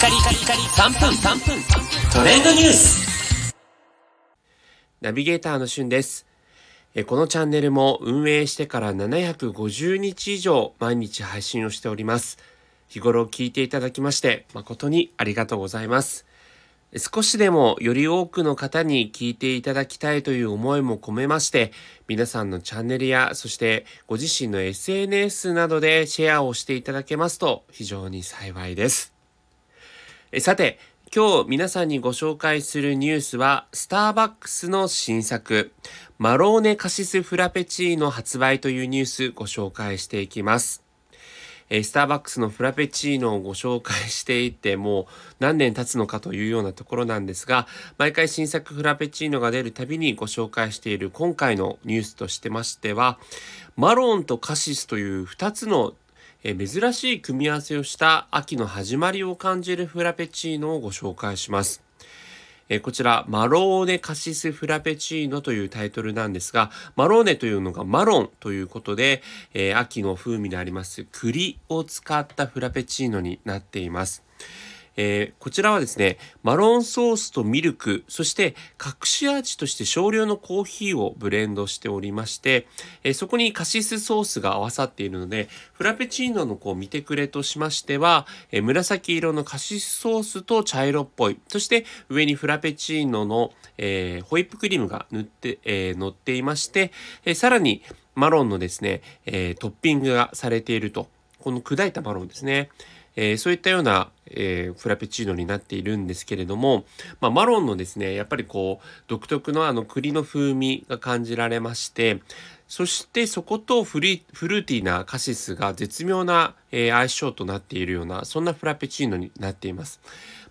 カリカリカリ3分3分トレンドニュースナビゲーターのしゅんです。えこのチャンネルも運営してから750日以上毎日配信をしております。日頃聞いていただきまして誠にありがとうございます。少しでもより多くの方に聞いていただきたいという思いも込めまして、皆さんのチャンネルや、そしてご自身の SNS などでシェアをしていただけますと非常に幸いです。さて、今日皆さんにご紹介するニュースは、スターバックスの新作、マローネカシスフラペチーノ発売というニュースご紹介していきます。スターバックスのフラペチーノをご紹介していてもう何年経つのかというようなところなんですが毎回新作フラペチーノが出るたびにご紹介している今回のニュースとしてましてはマロンとカシスという2つのえ珍しい組み合わせをした秋の始まりを感じるフラペチーノをご紹介します。えこちら、マローネカシスフラペチーノというタイトルなんですが、マローネというのがマロンということで、え秋の風味であります栗を使ったフラペチーノになっています。えーこちらはですね、マロンソースとミルク、そして隠し味として少量のコーヒーをブレンドしておりまして、えーそこにカシスソースが合わさっているので、フラペチーノのこう見てくれとしましては、えー紫色のカシスソースと茶色っぽい、そして上にフラペチーノの、えホイップクリームが塗って、え乗っていまして、えさらにマロンのですね、えトッピングがされていると。この砕いたマロンですね。えーそういったような、えーフラペチーノになっているんですけれども、まあ、マロンのですねやっぱりこう独特のあの栗の風味が感じられましてそしてそことフリフルーティーなカシスが絶妙な、えー相性となっているようなそんなフラペチーノになっています。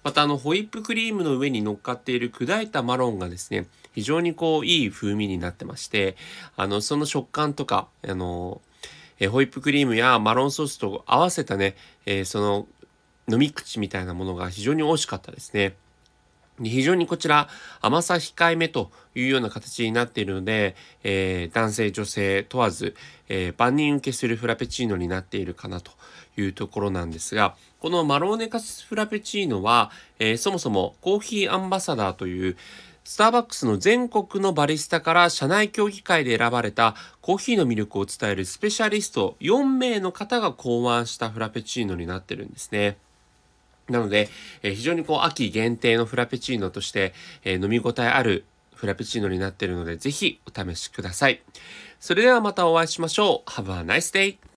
またあのホイップクリームの上に乗っかっている砕いたマロンがですね非常にこういい風味になってましてあのその食感とかあのえホイップクリームやマロンソースと合わせたね、えその飲み口みたいなものが非常に美味しかったですね。非常にこちら甘さ控えめというような形になっているので、えー男性女性問わず、えー万人受けするフラペチーノになっているかなというところなんですがこのマローネカスフラペチーノは、えーそもそもコーヒーアンバサダーというスターバックスの全国のバリスタから社内協議会で選ばれたコーヒーの魅力を伝えるスペシャリスト4名の方が考案したフラペチーノになってるんですね。なので、えー非常にこう秋限定のフラペチーノとして、えー飲み応えあるフラペチーノになってるので、ぜひお試しください。それではまたお会いしましょう。Have a nice day!